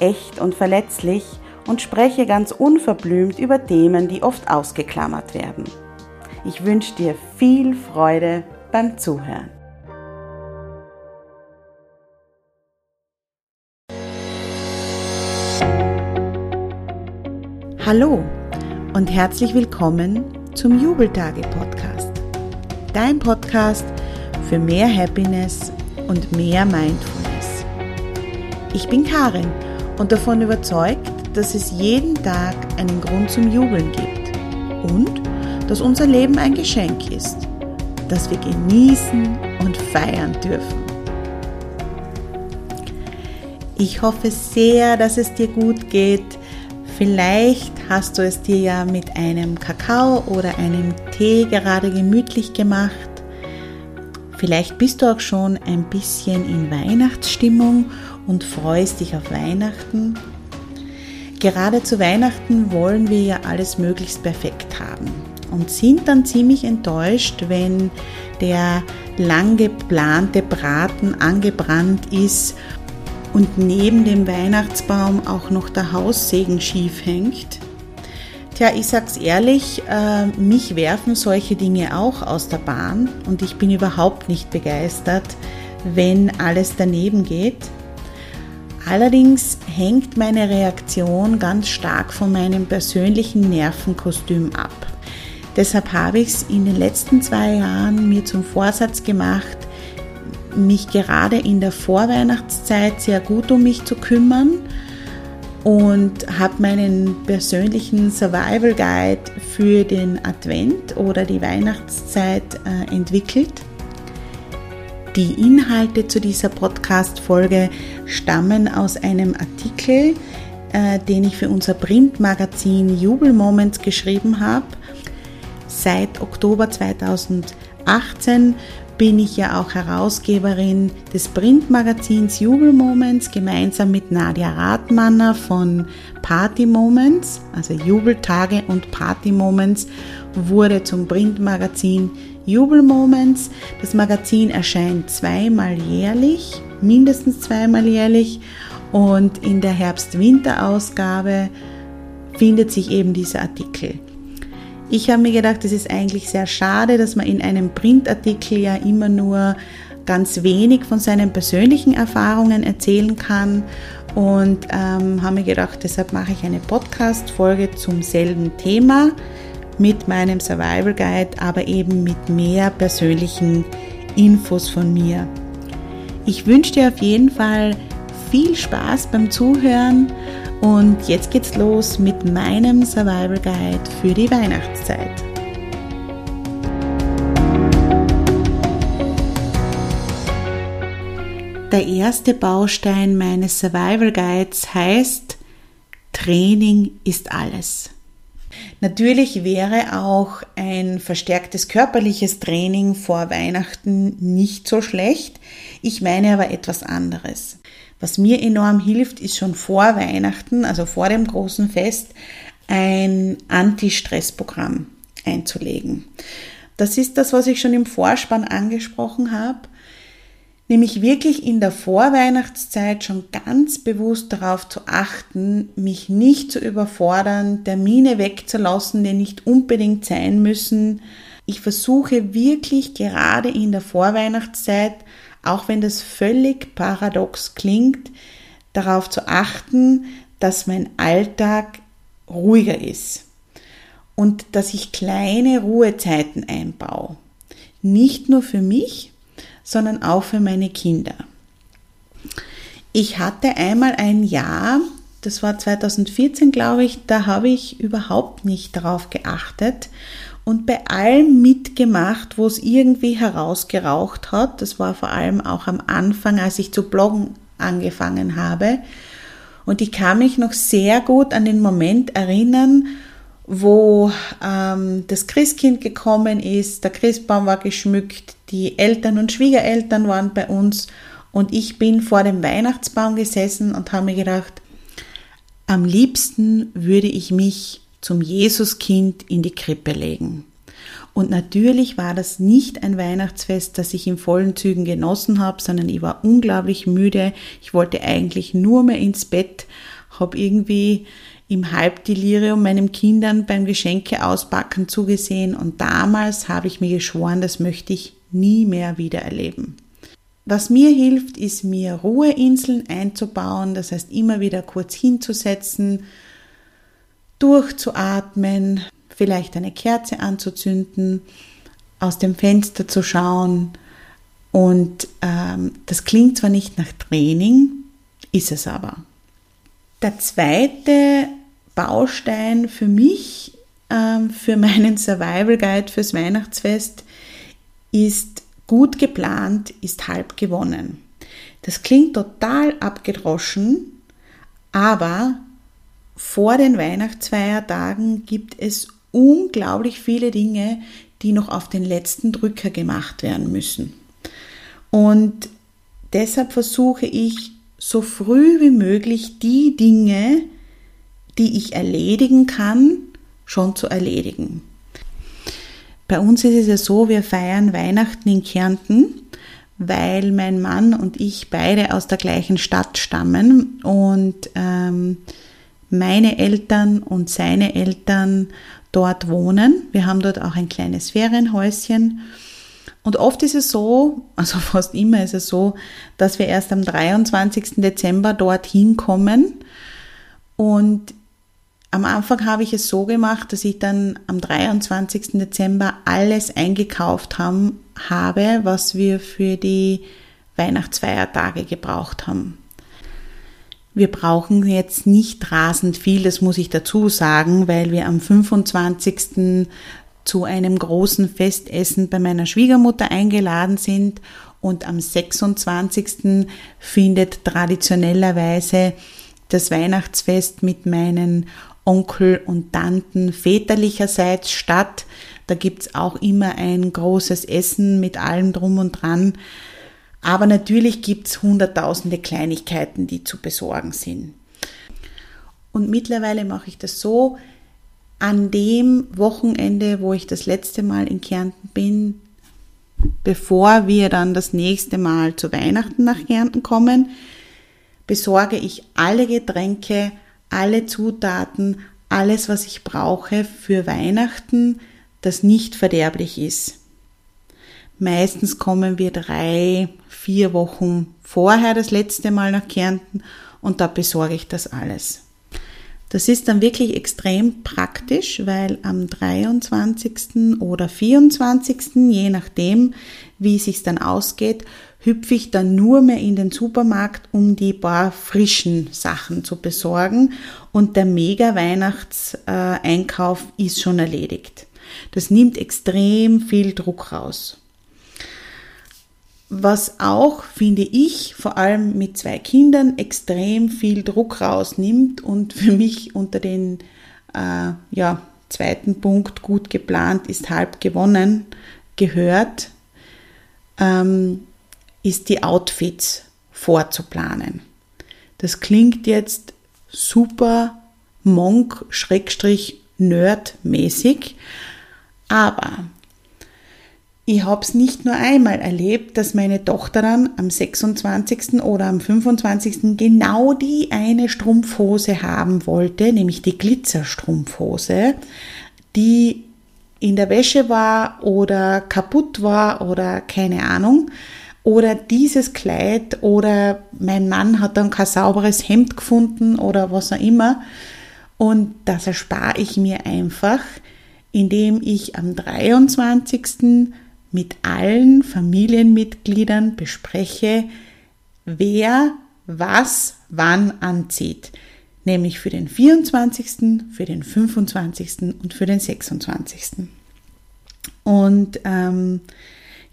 echt und verletzlich und spreche ganz unverblümt über Themen, die oft ausgeklammert werden. Ich wünsche dir viel Freude beim Zuhören. Hallo und herzlich willkommen zum Jubeltage-Podcast. Dein Podcast für mehr Happiness und mehr Mindfulness. Ich bin Karin und davon überzeugt, dass es jeden Tag einen Grund zum Jubeln gibt und dass unser Leben ein Geschenk ist, das wir genießen und feiern dürfen. Ich hoffe sehr, dass es dir gut geht. Vielleicht hast du es dir ja mit einem Kakao oder einem Tee gerade gemütlich gemacht. Vielleicht bist du auch schon ein bisschen in Weihnachtsstimmung und freust dich auf Weihnachten. Gerade zu Weihnachten wollen wir ja alles möglichst perfekt haben und sind dann ziemlich enttäuscht, wenn der lang geplante Braten angebrannt ist und neben dem Weihnachtsbaum auch noch der Haussegen schief hängt. Tja, ich sag's ehrlich, äh, mich werfen solche Dinge auch aus der Bahn und ich bin überhaupt nicht begeistert, wenn alles daneben geht. Allerdings hängt meine Reaktion ganz stark von meinem persönlichen Nervenkostüm ab. Deshalb habe ich es in den letzten zwei Jahren mir zum Vorsatz gemacht, mich gerade in der Vorweihnachtszeit sehr gut um mich zu kümmern und habe meinen persönlichen Survival Guide für den Advent oder die Weihnachtszeit äh, entwickelt. Die Inhalte zu dieser Podcast-Folge stammen aus einem Artikel, äh, den ich für unser Printmagazin Jubel Moments geschrieben habe. Seit Oktober 2018 bin ich ja auch Herausgeberin des Printmagazins Jubel Moments gemeinsam mit Nadia Rathmanner von Party Moments, also Jubeltage und Party Moments wurde zum Printmagazin Jubel Moments. Das Magazin erscheint zweimal jährlich, mindestens zweimal jährlich und in der Herbst-Winter-Ausgabe findet sich eben dieser Artikel. Ich habe mir gedacht, es ist eigentlich sehr schade, dass man in einem Printartikel ja immer nur ganz wenig von seinen persönlichen Erfahrungen erzählen kann und ähm, habe mir gedacht, deshalb mache ich eine Podcast-Folge zum selben Thema mit meinem Survival Guide, aber eben mit mehr persönlichen Infos von mir. Ich wünsche dir auf jeden Fall viel Spaß beim Zuhören und jetzt geht's los mit meinem Survival Guide für die Weihnachtszeit. Der erste Baustein meines Survival Guides heißt Training ist alles. Natürlich wäre auch ein verstärktes körperliches Training vor Weihnachten nicht so schlecht. Ich meine aber etwas anderes. Was mir enorm hilft, ist schon vor Weihnachten, also vor dem großen Fest, ein Anti-Stress-Programm einzulegen. Das ist das, was ich schon im Vorspann angesprochen habe, nämlich wirklich in der Vorweihnachtszeit schon ganz bewusst darauf zu achten, mich nicht zu überfordern, Termine wegzulassen, die nicht unbedingt sein müssen. Ich versuche wirklich gerade in der Vorweihnachtszeit auch wenn das völlig paradox klingt, darauf zu achten, dass mein Alltag ruhiger ist. und dass ich kleine Ruhezeiten einbaue. Nicht nur für mich, sondern auch für meine Kinder. Ich hatte einmal ein Jahr, das war 2014, glaube ich, da habe ich überhaupt nicht darauf geachtet und bei allem mitgemacht, wo es irgendwie herausgeraucht hat. Das war vor allem auch am Anfang, als ich zu bloggen angefangen habe. Und ich kann mich noch sehr gut an den Moment erinnern, wo ähm, das Christkind gekommen ist, der Christbaum war geschmückt, die Eltern und Schwiegereltern waren bei uns und ich bin vor dem Weihnachtsbaum gesessen und habe mir gedacht, am liebsten würde ich mich zum Jesuskind in die Krippe legen. Und natürlich war das nicht ein Weihnachtsfest, das ich in vollen Zügen genossen habe, sondern ich war unglaublich müde. Ich wollte eigentlich nur mehr ins Bett, habe irgendwie im Halbdelirium meinen Kindern beim Geschenke auspacken zugesehen und damals habe ich mir geschworen, das möchte ich nie mehr wieder erleben. Was mir hilft, ist mir Ruheinseln einzubauen, das heißt immer wieder kurz hinzusetzen, durchzuatmen, vielleicht eine Kerze anzuzünden, aus dem Fenster zu schauen. Und ähm, das klingt zwar nicht nach Training, ist es aber. Der zweite Baustein für mich, ähm, für meinen Survival Guide fürs Weihnachtsfest, ist gut geplant, ist halb gewonnen. Das klingt total abgedroschen, aber vor den Weihnachtsfeiertagen gibt es unglaublich viele Dinge, die noch auf den letzten Drücker gemacht werden müssen. Und deshalb versuche ich so früh wie möglich die Dinge, die ich erledigen kann, schon zu erledigen. Bei uns ist es ja so, wir feiern Weihnachten in Kärnten, weil mein Mann und ich beide aus der gleichen Stadt stammen und ähm, meine Eltern und seine Eltern dort wohnen. Wir haben dort auch ein kleines Ferienhäuschen. Und oft ist es so, also fast immer ist es so, dass wir erst am 23. Dezember dorthin kommen. Und am Anfang habe ich es so gemacht, dass ich dann am 23. Dezember alles eingekauft haben, habe, was wir für die Weihnachtsfeiertage gebraucht haben. Wir brauchen jetzt nicht rasend viel, das muss ich dazu sagen, weil wir am 25. zu einem großen Festessen bei meiner Schwiegermutter eingeladen sind und am 26. findet traditionellerweise das Weihnachtsfest mit meinen Onkel und Tanten väterlicherseits statt. Da gibt's auch immer ein großes Essen mit allem drum und dran. Aber natürlich gibt es hunderttausende Kleinigkeiten, die zu besorgen sind. Und mittlerweile mache ich das so, an dem Wochenende, wo ich das letzte Mal in Kärnten bin, bevor wir dann das nächste Mal zu Weihnachten nach Kärnten kommen, besorge ich alle Getränke, alle Zutaten, alles, was ich brauche für Weihnachten, das nicht verderblich ist. Meistens kommen wir drei, vier Wochen vorher das letzte Mal nach Kärnten und da besorge ich das alles. Das ist dann wirklich extrem praktisch, weil am 23. oder 24. je nachdem, wie es sich dann ausgeht, hüpfe ich dann nur mehr in den Supermarkt, um die paar frischen Sachen zu besorgen und der mega Weihnachtseinkauf ist schon erledigt. Das nimmt extrem viel Druck raus. Was auch, finde ich, vor allem mit zwei Kindern extrem viel Druck rausnimmt und für mich unter den äh, ja, zweiten Punkt gut geplant ist halb gewonnen gehört, ähm, ist die Outfits vorzuplanen. Das klingt jetzt super Monk-Nerd-mäßig, aber ich habe es nicht nur einmal erlebt, dass meine Tochter dann am 26. oder am 25. genau die eine Strumpfhose haben wollte, nämlich die Glitzerstrumpfhose, die in der Wäsche war oder kaputt war oder keine Ahnung. Oder dieses Kleid oder mein Mann hat dann kein sauberes Hemd gefunden oder was auch immer. Und das erspare ich mir einfach, indem ich am 23. mit allen Familienmitgliedern bespreche, wer was wann anzieht. Nämlich für den 24., für den 25. und für den 26. Und ähm,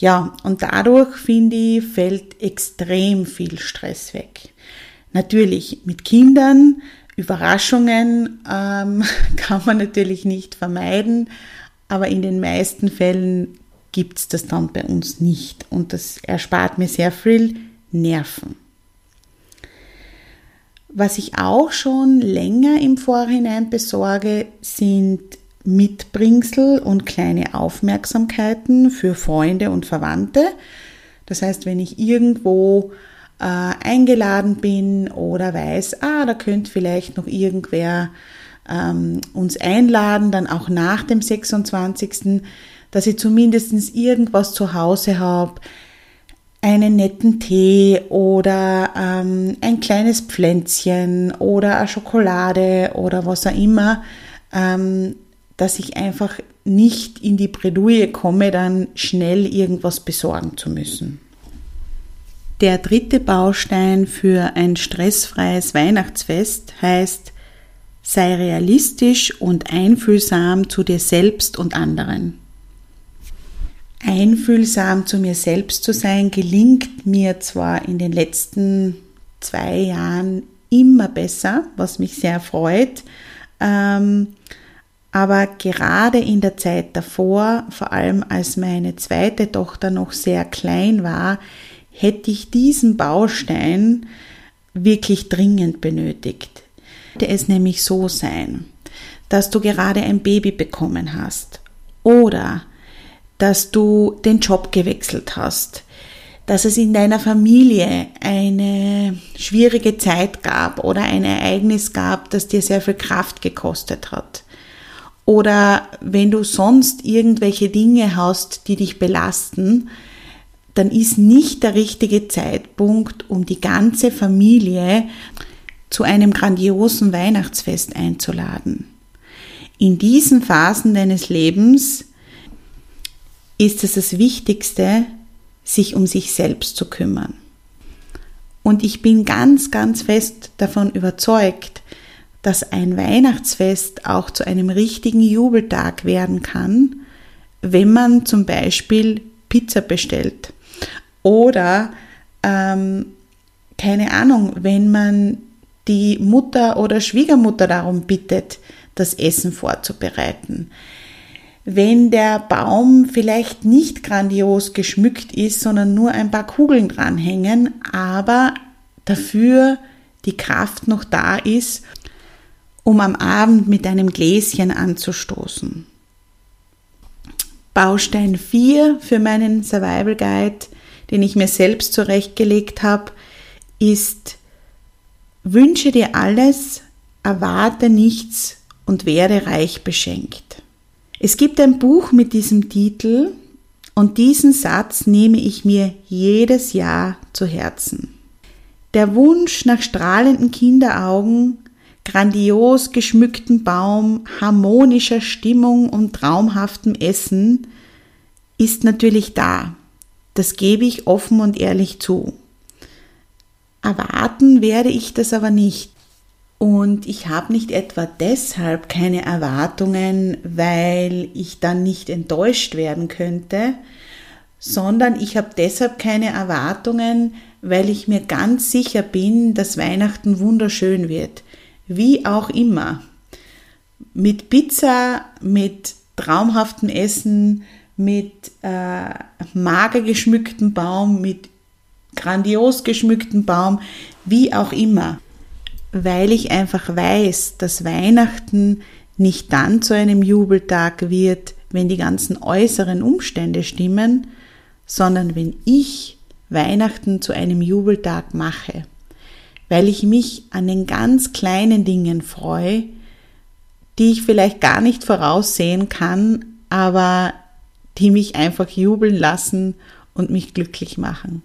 ja, und dadurch, finde ich, fällt extrem viel Stress weg. Natürlich mit Kindern, Überraschungen ähm, kann man natürlich nicht vermeiden, aber in den meisten Fällen gibt es das dann bei uns nicht und das erspart mir sehr viel Nerven. Was ich auch schon länger im Vorhinein besorge, sind Mitbringsel und kleine Aufmerksamkeiten für Freunde und Verwandte. Das heißt, wenn ich irgendwo äh, eingeladen bin oder weiß, ah, da könnte vielleicht noch irgendwer ähm, uns einladen, dann auch nach dem 26., dass ich zumindest irgendwas zu Hause habe, einen netten Tee oder ähm, ein kleines Pflänzchen oder eine Schokolade oder was auch immer, ähm, dass ich einfach nicht in die Bredouille komme, dann schnell irgendwas besorgen zu müssen. Der dritte Baustein für ein stressfreies Weihnachtsfest heißt, sei realistisch und einfühlsam zu dir selbst und anderen. Einfühlsam zu mir selbst zu sein, gelingt mir zwar in den letzten zwei Jahren immer besser, was mich sehr freut, ähm, aber gerade in der Zeit davor, vor allem als meine zweite Tochter noch sehr klein war, hätte ich diesen Baustein wirklich dringend benötigt. Hätte es nämlich so sein, dass du gerade ein Baby bekommen hast oder dass du den Job gewechselt hast, dass es in deiner Familie eine schwierige Zeit gab oder ein Ereignis gab, das dir sehr viel Kraft gekostet hat oder wenn du sonst irgendwelche Dinge hast, die dich belasten, dann ist nicht der richtige Zeitpunkt, um die ganze Familie zu einem grandiosen Weihnachtsfest einzuladen. In diesen Phasen deines Lebens ist es das Wichtigste, sich um sich selbst zu kümmern. Und ich bin ganz, ganz fest davon überzeugt, dass ein Weihnachtsfest auch zu einem richtigen Jubeltag werden kann, wenn man zum Beispiel Pizza bestellt oder ähm, keine Ahnung, wenn man die Mutter oder Schwiegermutter darum bittet, das Essen vorzubereiten. Wenn der Baum vielleicht nicht grandios geschmückt ist, sondern nur ein paar Kugeln dranhängen, aber dafür die Kraft noch da ist um am Abend mit einem Gläschen anzustoßen. Baustein 4 für meinen Survival Guide, den ich mir selbst zurechtgelegt habe, ist Wünsche dir alles, erwarte nichts und werde reich beschenkt. Es gibt ein Buch mit diesem Titel und diesen Satz nehme ich mir jedes Jahr zu Herzen. Der Wunsch nach strahlenden Kinderaugen grandios geschmückten Baum, harmonischer Stimmung und traumhaftem Essen ist natürlich da. Das gebe ich offen und ehrlich zu. Erwarten werde ich das aber nicht. Und ich habe nicht etwa deshalb keine Erwartungen, weil ich dann nicht enttäuscht werden könnte, sondern ich habe deshalb keine Erwartungen, weil ich mir ganz sicher bin, dass Weihnachten wunderschön wird wie auch immer. Mit Pizza, mit traumhaftem Essen, mit äh, mager geschmücktem Baum, mit grandios geschmücktem Baum, wie auch immer. Weil ich einfach weiß, dass Weihnachten nicht dann zu einem Jubeltag wird, wenn die ganzen äußeren Umstände stimmen, sondern wenn ich Weihnachten zu einem Jubeltag mache weil ich mich an den ganz kleinen Dingen freue, die ich vielleicht gar nicht voraussehen kann, aber die mich einfach jubeln lassen und mich glücklich machen.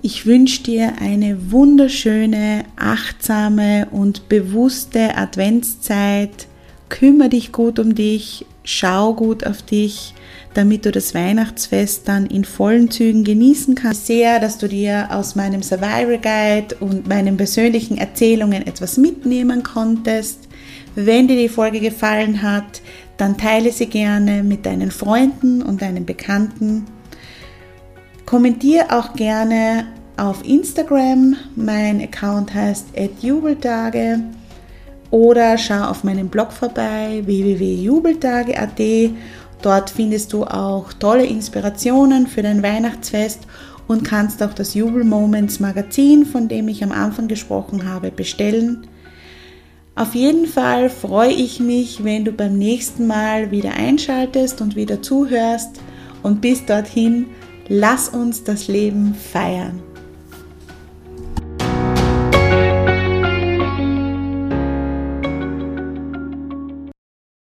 Ich wünsche dir eine wunderschöne, achtsame und bewusste Adventszeit. Kümmere dich gut um dich, schau gut auf dich, damit du das Weihnachtsfest dann in vollen Zügen genießen kannst. Sehr, dass du dir aus meinem Survival Guide und meinen persönlichen Erzählungen etwas mitnehmen konntest. Wenn dir die Folge gefallen hat, dann teile sie gerne mit deinen Freunden und deinen Bekannten. Kommentier auch gerne auf Instagram. Mein Account heißt @jubeltage oder schau auf meinem Blog vorbei www.jubeltage.at. Dort findest du auch tolle Inspirationen für dein Weihnachtsfest und kannst auch das Jubel Moments Magazin, von dem ich am Anfang gesprochen habe, bestellen. Auf jeden Fall freue ich mich, wenn du beim nächsten Mal wieder einschaltest und wieder zuhörst. Und bis dorthin Lass uns das Leben feiern.